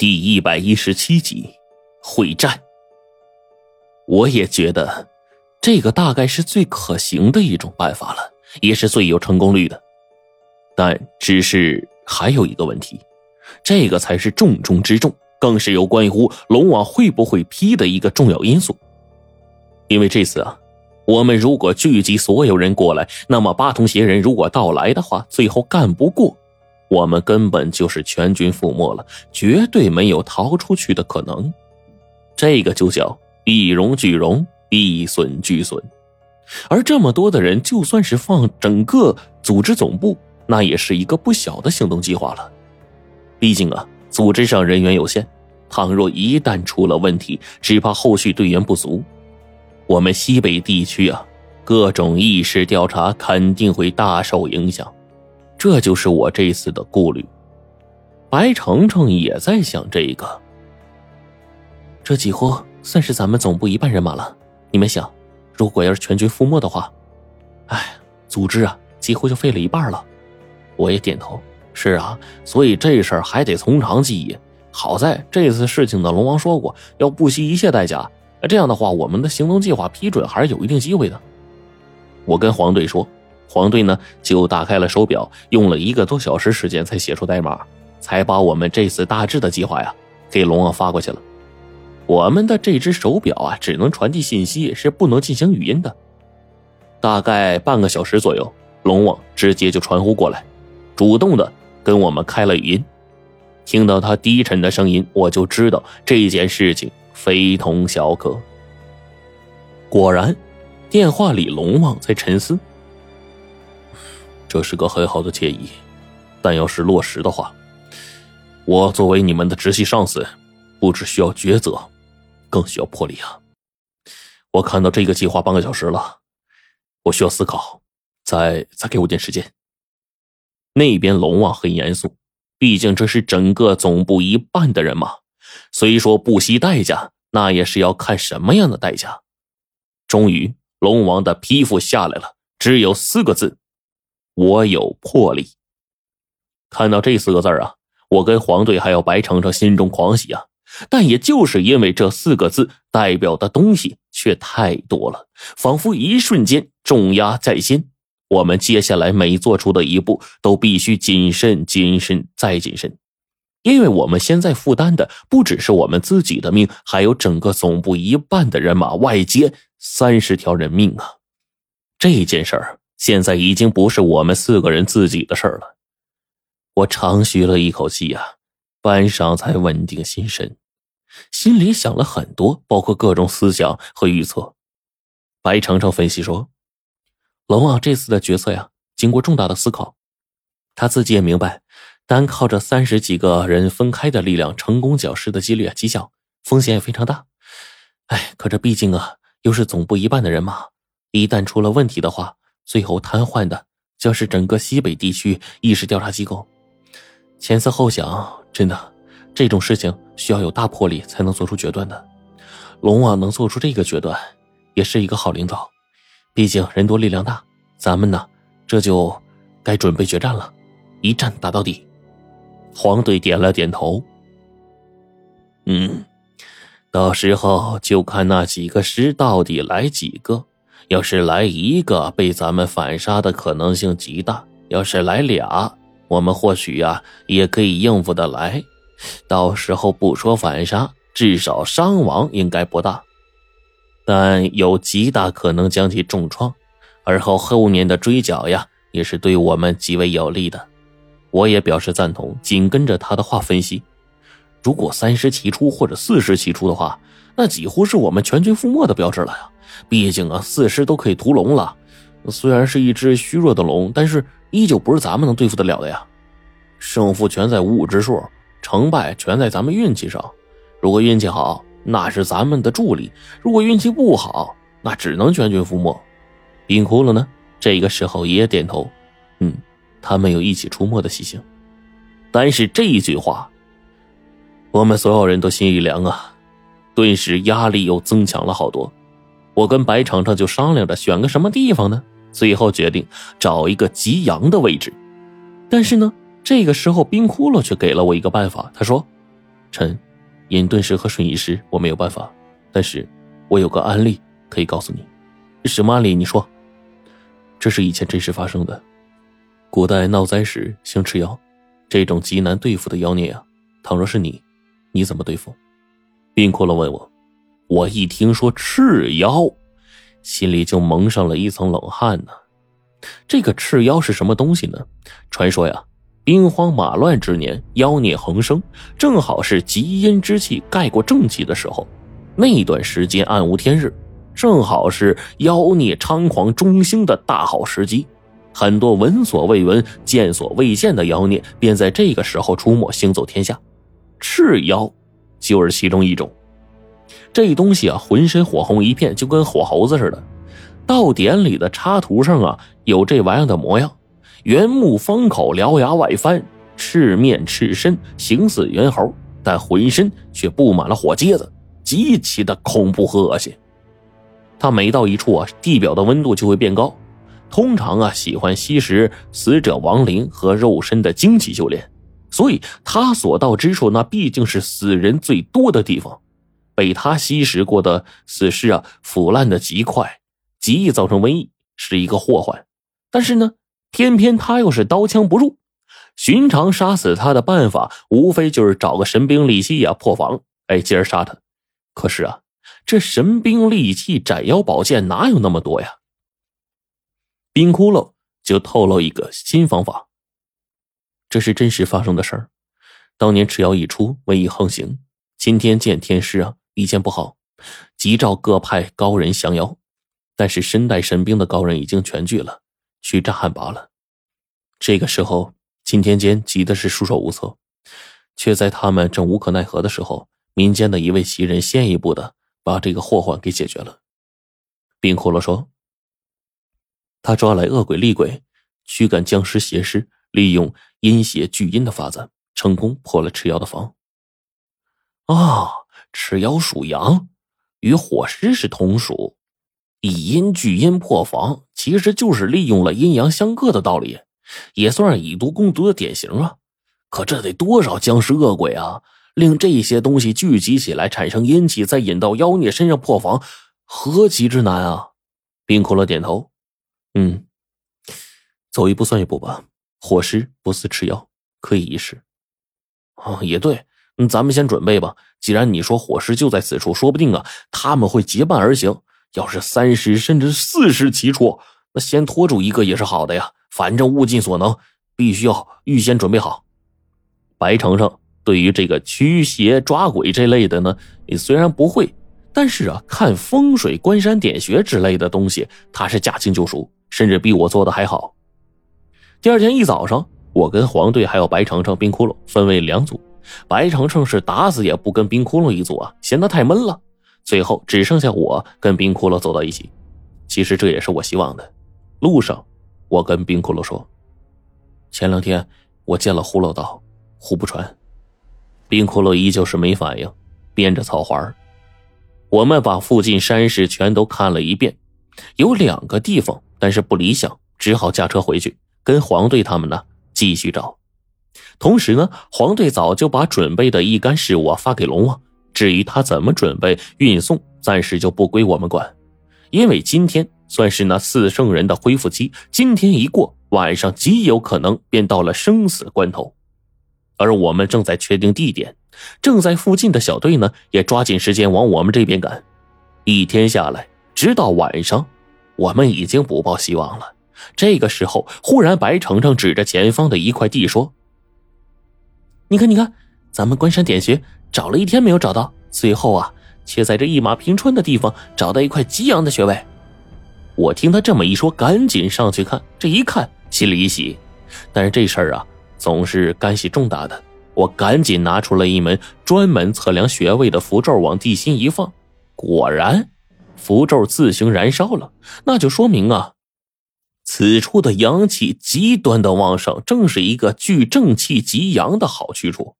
第一百一十七集，会战。我也觉得，这个大概是最可行的一种办法了，也是最有成功率的。但只是还有一个问题，这个才是重中之重，更是有关乎龙王会不会批的一个重要因素。因为这次啊，我们如果聚集所有人过来，那么八通邪人如果到来的话，最后干不过。我们根本就是全军覆没了，绝对没有逃出去的可能。这个就叫一荣俱荣，一损俱损。而这么多的人，就算是放整个组织总部，那也是一个不小的行动计划了。毕竟啊，组织上人员有限，倘若一旦出了问题，只怕后续队员不足。我们西北地区啊，各种意识调查肯定会大受影响。这就是我这一次的顾虑，白程程也在想这个。这几乎算是咱们总部一半人马了。你们想，如果要是全军覆没的话，哎，组织啊，几乎就废了一半了。我也点头，是啊，所以这事儿还得从长计议。好在这次事情呢，龙王说过要不惜一切代价。这样的话，我们的行动计划批准还是有一定机会的。我跟黄队说。黄队呢，就打开了手表，用了一个多小时时间才写出代码，才把我们这次大致的计划呀给龙王发过去了。我们的这只手表啊，只能传递信息，是不能进行语音的。大概半个小时左右，龙王直接就传呼过来，主动的跟我们开了语音。听到他低沉的声音，我就知道这件事情非同小可。果然，电话里龙王在沉思。这是个很好的建议，但要是落实的话，我作为你们的直系上司，不只需要抉择，更需要魄力啊！我看到这个计划半个小时了，我需要思考，再再给我点时间。那边龙王很严肃，毕竟这是整个总部一半的人嘛，虽说不惜代价，那也是要看什么样的代价。终于，龙王的批复下来了，只有四个字。我有魄力。看到这四个字啊，我跟黄队还有白程程心中狂喜啊！但也就是因为这四个字代表的东西却太多了，仿佛一瞬间重压在心。我们接下来每做出的一步都必须谨慎、谨慎再谨慎，因为我们现在负担的不只是我们自己的命，还有整个总部一半的人马，外接三十条人命啊！这件事儿。现在已经不是我们四个人自己的事儿了，我长吁了一口气啊，半晌才稳定心神，心里想了很多，包括各种思想和预测。白程程分析说：“龙王这次的决策呀，经过重大的思考，他自己也明白，单靠着三十几个人分开的力量成功剿尸的几率啊极小，风险也非常大。哎，可这毕竟啊，又是总部一半的人马，一旦出了问题的话。”最后瘫痪的将是整个西北地区意识调查机构。前思后想，真的，这种事情需要有大魄力才能做出决断的。龙王能做出这个决断，也是一个好领导。毕竟人多力量大，咱们呢，这就该准备决战了，一战打到底。黄队点了点头。嗯，到时候就看那几个师到底来几个。要是来一个，被咱们反杀的可能性极大；要是来俩，我们或许呀也可以应付得来。到时候不说反杀，至少伤亡应该不大，但有极大可能将其重创。而后后面的追剿呀，也是对我们极为有利的。我也表示赞同，紧跟着他的话分析：如果三十齐出或者四十齐出的话，那几乎是我们全军覆没的标志了呀。毕竟啊，四师都可以屠龙了，虽然是一只虚弱的龙，但是依旧不是咱们能对付得了的呀。胜负全在五五之数，成败全在咱们运气上。如果运气好，那是咱们的助力；如果运气不好，那只能全军覆没。冰窟窿呢？这个时候也点头，嗯，他们有一起出没的习性。但是这一句话，我们所有人都心一凉啊，顿时压力又增强了好多。我跟白程程就商量着选个什么地方呢？最后决定找一个极阳的位置。但是呢，这个时候冰窟窿却给了我一个办法。他说：“臣，隐遁石和瞬移石我没有办法，但是我有个案例可以告诉你。什么案例？你说。这是以前真实发生的。古代闹灾时行吃妖，这种极难对付的妖孽啊，倘若是你，你怎么对付？冰骷髅问我。我一听说赤妖，心里就蒙上了一层冷汗呢。这个赤妖是什么东西呢？传说呀，兵荒马乱之年，妖孽横生，正好是极阴之气盖过正气的时候。那段时间暗无天日，正好是妖孽猖狂中兴的大好时机。很多闻所未闻、见所未见的妖孽便在这个时候出没，行走天下。赤妖就是其中一种。这东西啊，浑身火红一片，就跟火猴子似的。道典里的插图上啊，有这玩意的模样：圆目方口，獠牙外翻，赤面赤身，形似猿猴，但浑身却布满了火疖子，极其的恐怖和恶心。它每到一处啊，地表的温度就会变高。通常啊，喜欢吸食死者亡灵和肉身的精气修炼，所以他所到之处，那毕竟是死人最多的地方。被他吸食过的死尸啊，腐烂的极快，极易造成瘟疫，是一个祸患。但是呢，偏偏他又是刀枪不入。寻常杀死他的办法，无非就是找个神兵利器呀破防，哎，接着杀他。可是啊，这神兵利器、斩妖宝剑哪有那么多呀？冰窟窿就透露一个新方法。这是真实发生的事儿。当年赤妖一出，瘟疫横行，今天见天师啊。意见不好，急召各派高人降妖，但是身带神兵的高人已经全聚了，去战汉拔了。这个时候，金天坚急的是束手无策，却在他们正无可奈何的时候，民间的一位奇人先一步的把这个祸患给解决了。冰骷髅说：“他抓来恶鬼厉鬼，驱赶僵尸邪尸，利用阴邪聚阴的法子，成功破了赤妖的防。”啊！赤妖属阳，与火尸是同属，以阴聚阴破防，其实就是利用了阴阳相克的道理，也算是以毒攻毒的典型啊。可这得多少僵尸恶鬼啊，令这些东西聚集起来产生阴气，再引到妖孽身上破防，何其之难啊！冰骷髅点头，嗯，走一步算一步吧。火尸不似吃药，可以一试。啊，也对。咱们先准备吧。既然你说火尸就在此处，说不定啊，他们会结伴而行。要是三尸甚至四尸齐出，那先拖住一个也是好的呀。反正物尽所能，必须要预先准备好。白程程对于这个驱邪抓鬼这类的呢，你虽然不会，但是啊，看风水、观山点穴之类的东西，他是驾轻就熟，甚至比我做的还好。第二天一早上，我跟黄队还有白程程、冰窟窿分为两组。白程程是打死也不跟冰窟窿一组啊，嫌他太闷了。最后只剩下我跟冰窟窿走到一起。其实这也是我希望的。路上，我跟冰窟窿说：“前两天我见了葫芦岛、胡不传。”冰窟窿依旧是没反应，编着草环。我们把附近山势全都看了一遍，有两个地方，但是不理想，只好驾车回去，跟黄队他们呢继续找。同时呢，黄队早就把准备的一干事物发给龙王。至于他怎么准备运送，暂时就不归我们管，因为今天算是那四圣人的恢复期。今天一过，晚上极有可能便到了生死关头。而我们正在确定地点，正在附近的小队呢也抓紧时间往我们这边赶。一天下来，直到晚上，我们已经不抱希望了。这个时候，忽然白程程指着前方的一块地说。你看，你看，咱们关山点穴找了一天没有找到，最后啊，却在这一马平川的地方找到一块极阳的穴位。我听他这么一说，赶紧上去看。这一看，心里一喜，但是这事儿啊，总是干系重大的。我赶紧拿出了一门专门测量穴位的符咒，往地心一放，果然，符咒自行燃烧了。那就说明啊。此处的阳气极端的旺盛，正是一个聚正气极阳的好去处。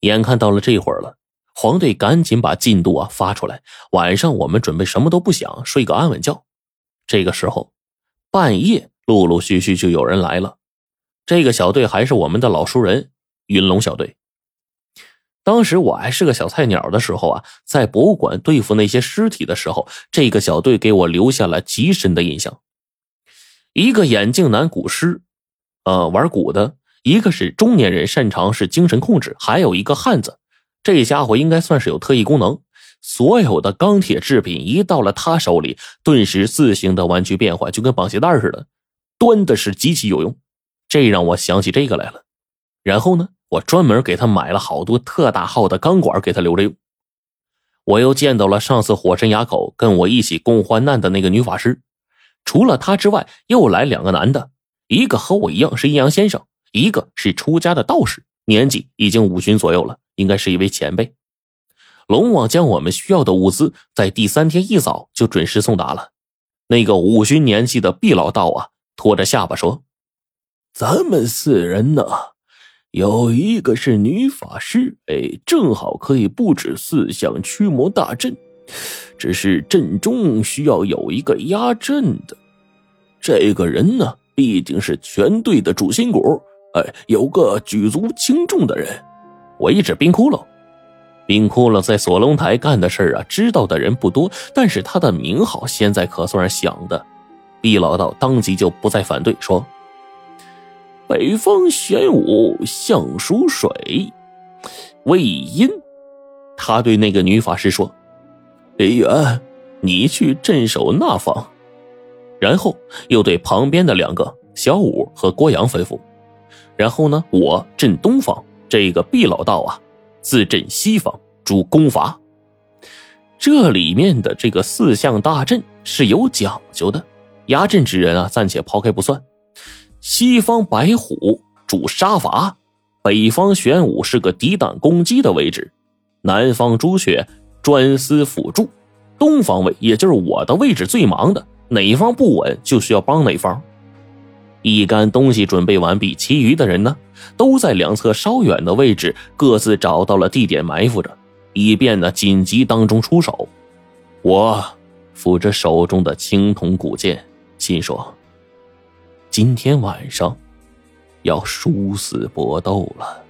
眼看到了这会儿了，黄队赶紧把进度啊发出来。晚上我们准备什么都不想，睡个安稳觉。这个时候，半夜陆陆续续就有人来了。这个小队还是我们的老熟人，云龙小队。当时我还是个小菜鸟的时候啊，在博物馆对付那些尸体的时候，这个小队给我留下了极深的印象。一个眼镜男古尸，呃，玩鼓的；一个是中年人，擅长是精神控制；还有一个汉子，这家伙应该算是有特异功能。所有的钢铁制品一到了他手里，顿时自行的弯曲变换，就跟绑鞋带似的，端的是极其有用。这让我想起这个来了。然后呢？我专门给他买了好多特大号的钢管，给他留着用。我又见到了上次火神崖口跟我一起共患难的那个女法师，除了他之外，又来两个男的，一个和我一样是阴阳先生，一个是出家的道士，年纪已经五旬左右了，应该是一位前辈。龙王将我们需要的物资在第三天一早就准时送达了。那个五旬年纪的毕老道啊，拖着下巴说：“咱们四人呢？”有一个是女法师，哎，正好可以布置四象驱魔大阵，只是阵中需要有一个压阵的。这个人呢，毕竟是全队的主心骨，哎，有个举足轻重的人。我一指冰窟窿，冰窟窿在锁龙台干的事儿啊，知道的人不多，但是他的名号现在可算是响的。毕老道当即就不再反对，说。北方玄武象属水，为阴。他对那个女法师说：“李元，你去镇守那方。”然后又对旁边的两个小五和郭阳吩咐：“然后呢，我镇东方，这个毕老道啊，自镇西方，主攻伐。这里面的这个四象大阵是有讲究的，压阵之人啊，暂且抛开不算。”西方白虎主杀伐，北方玄武是个抵挡攻击的位置，南方朱雀专司辅助，东方位也就是我的位置最忙的，哪方不稳就需要帮哪方。一干东西准备完毕，其余的人呢，都在两侧稍远的位置各自找到了地点埋伏着，以便呢紧急当中出手。我扶着手中的青铜古剑，心说。今天晚上，要殊死搏斗了。